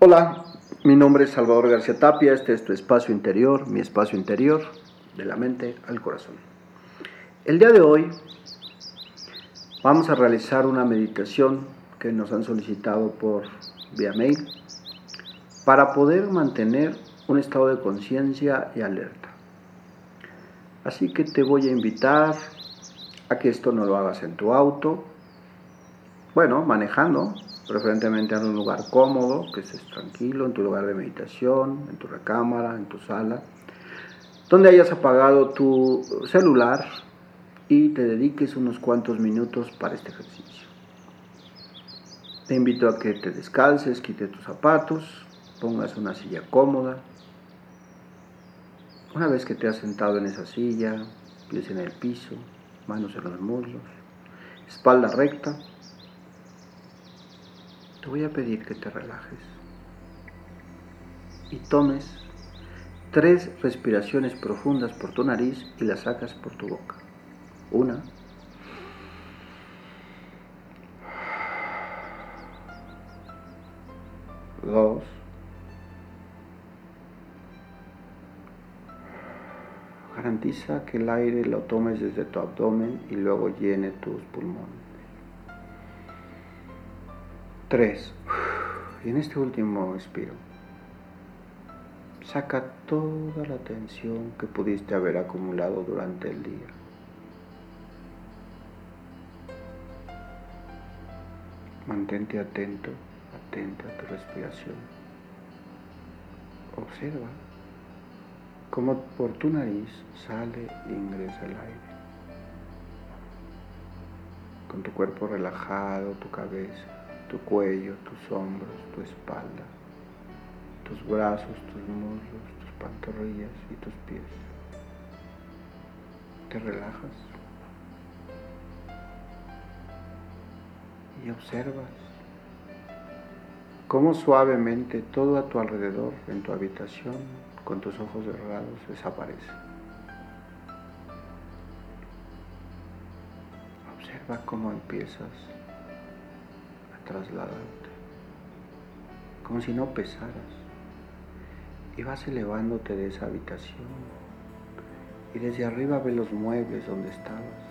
Hola, mi nombre es Salvador García Tapia, este es tu espacio interior, mi espacio interior, de la mente al corazón. El día de hoy vamos a realizar una meditación que nos han solicitado por vía mail para poder mantener un estado de conciencia y alerta. Así que te voy a invitar a que esto no lo hagas en tu auto, bueno, manejando, preferentemente en un lugar cómodo, que estés tranquilo, en tu lugar de meditación, en tu recámara, en tu sala, donde hayas apagado tu celular y te dediques unos cuantos minutos para este ejercicio. Te invito a que te descalces, quites tus zapatos, pongas una silla cómoda. Una vez que te has sentado en esa silla, pies en el piso, manos en los muslos, espalda recta, voy a pedir que te relajes y tomes tres respiraciones profundas por tu nariz y las sacas por tu boca. Una. Dos. Garantiza que el aire lo tomes desde tu abdomen y luego llene tus pulmones. Tres. Y en este último expiro, saca toda la tensión que pudiste haber acumulado durante el día. Mantente atento, atenta a tu respiración. Observa cómo por tu nariz sale e ingresa el aire. Con tu cuerpo relajado, tu cabeza tu cuello, tus hombros, tu espalda, tus brazos, tus muslos, tus pantorrillas y tus pies. Te relajas y observas cómo suavemente todo a tu alrededor en tu habitación con tus ojos cerrados desaparece. Observa cómo empiezas trasladarte, como si no pesaras, y vas elevándote de esa habitación, y desde arriba ves los muebles donde estabas,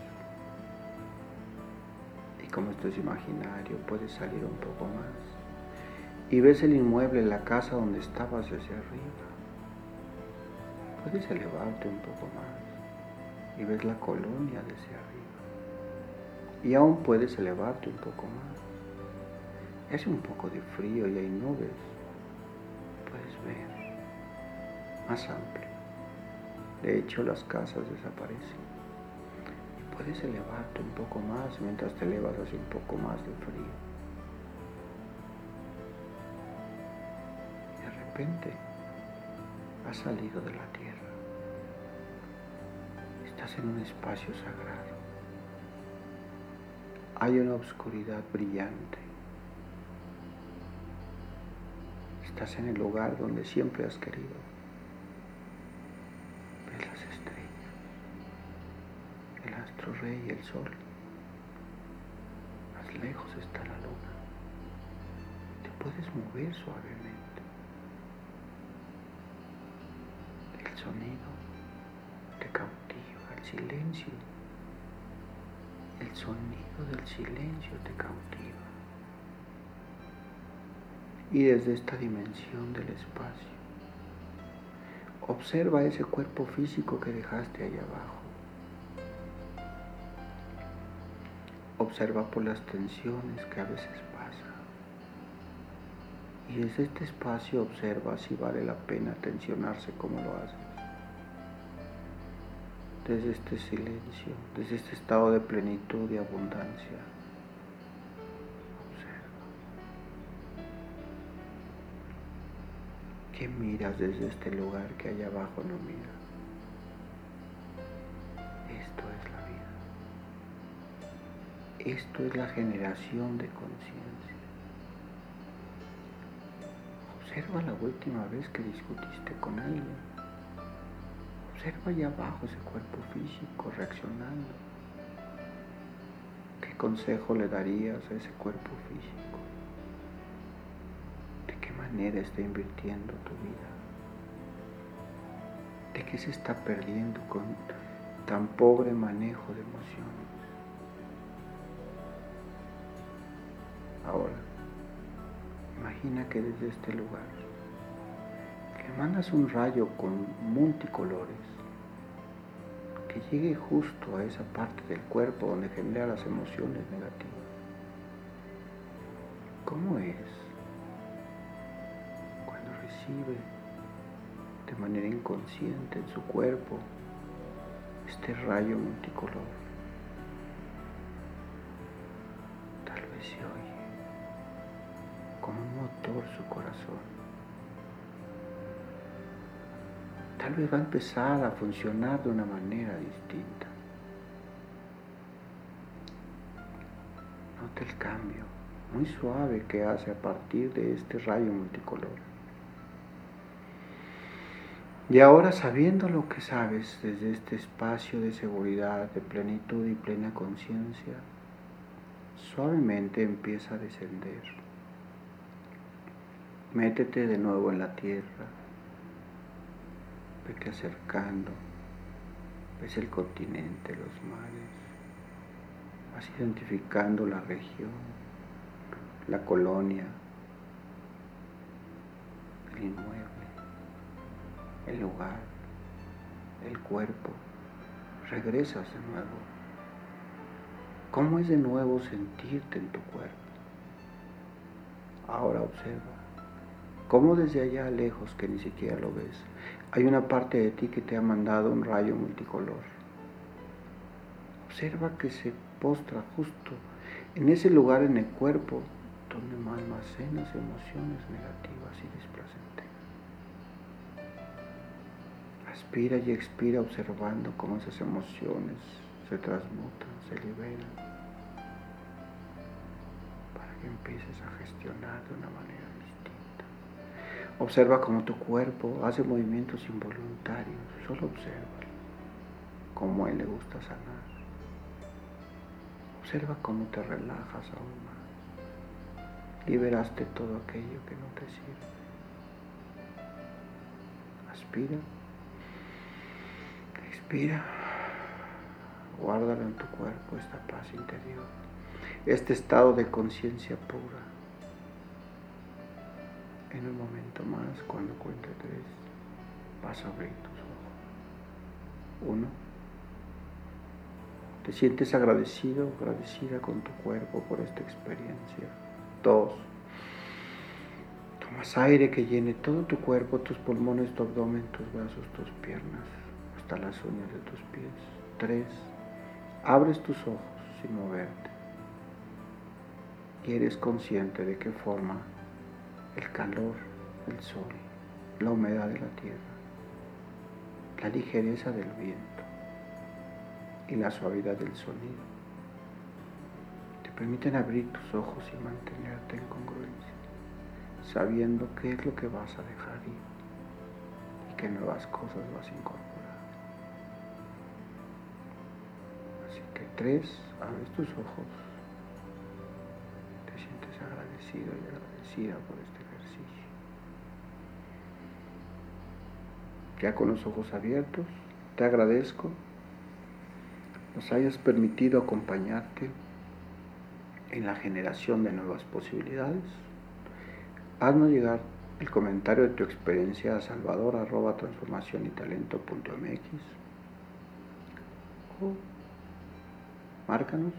y como esto es imaginario, puedes salir un poco más, y ves el inmueble, la casa donde estabas desde arriba, puedes elevarte un poco más, y ves la colonia desde arriba, y aún puedes elevarte un poco más Hace un poco de frío y hay nubes. Puedes ver más amplio. De hecho, las casas desaparecen. Y puedes elevarte un poco más mientras te elevas hacia un poco más de frío. Y de repente has salido de la tierra. Estás en un espacio sagrado. Hay una oscuridad brillante Estás en el lugar donde siempre has querido. Ves las estrellas, el astro rey y el sol. Más lejos está la luna. Te puedes mover suavemente. El sonido te cautiva, el silencio. El sonido del silencio te cautiva y desde esta dimensión del espacio. Observa ese cuerpo físico que dejaste ahí abajo. Observa por las tensiones que a veces pasan. Y desde este espacio observa si vale la pena tensionarse como lo haces. Desde este silencio, desde este estado de plenitud y abundancia. ¿Qué miras desde este lugar que allá abajo no mira? Esto es la vida. Esto es la generación de conciencia. Observa la última vez que discutiste con alguien. Observa allá abajo ese cuerpo físico reaccionando. ¿Qué consejo le darías a ese cuerpo físico? Manera está invirtiendo tu vida? ¿De qué se está perdiendo con tan pobre manejo de emociones? Ahora, imagina que desde este lugar le mandas un rayo con multicolores que llegue justo a esa parte del cuerpo donde genera las emociones negativas. ¿Cómo es de manera inconsciente en su cuerpo este rayo multicolor? Tal vez se oye como un motor su corazón. Tal vez va a empezar a funcionar de una manera distinta. Nota el cambio muy suave que hace a partir de este rayo multicolor. Y ahora sabiendo lo que sabes desde este espacio de seguridad, de plenitud y plena conciencia, suavemente empieza a descender. Métete de nuevo en la tierra, vete acercando, ves el continente, los mares, vas identificando la región, la colonia, el inmueble, el lugar, el cuerpo. Regresas de nuevo. ¿Cómo es de nuevo sentirte en tu cuerpo? Ahora observa. ¿Cómo desde allá lejos que ni siquiera lo ves, hay una parte de ti que te ha mandado un rayo multicolor? Observa que se postra justo en ese lugar en el cuerpo donde almacenas emociones negativas y displacenteras. Aspira y expira observando cómo esas emociones se transmutan, se liberan, para que empieces a gestionar de una manera distinta. Observa cómo tu cuerpo hace movimientos involuntarios, solo observa cómo a él le gusta sanar. Observa cómo te relajas aún más liberaste todo aquello que no te sirve. Aspira, expira, guárdalo en tu cuerpo esta paz interior, este estado de conciencia pura. En un momento más, cuando cuente tres, vas a abrir tus ojos. Uno, te sientes agradecido, agradecida con tu cuerpo por esta experiencia. Dos, tomas aire que llene todo tu cuerpo, tus pulmones, tu abdomen, tus brazos, tus piernas, las uñas de tus pies. Tres, abres tus ojos sin moverte y eres consciente de qué forma el calor, el sol, la humedad de la tierra, la ligereza del viento y la suavidad del sonido permiten abrir tus ojos y mantenerte en congruencia, sabiendo qué es lo que vas a dejar ir y qué nuevas cosas vas a incorporar. Tres, abres tus ojos, te sientes agradecido y agradecida por este ejercicio. Ya con los ojos abiertos, te agradezco nos hayas permitido acompañarte en la generación de nuevas posibilidades, haznos llegar el comentario de tu experiencia a salvador transformación y márcanos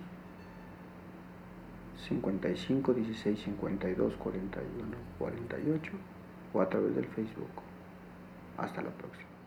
55 16 52 41 48 o a través del Facebook. Hasta la próxima.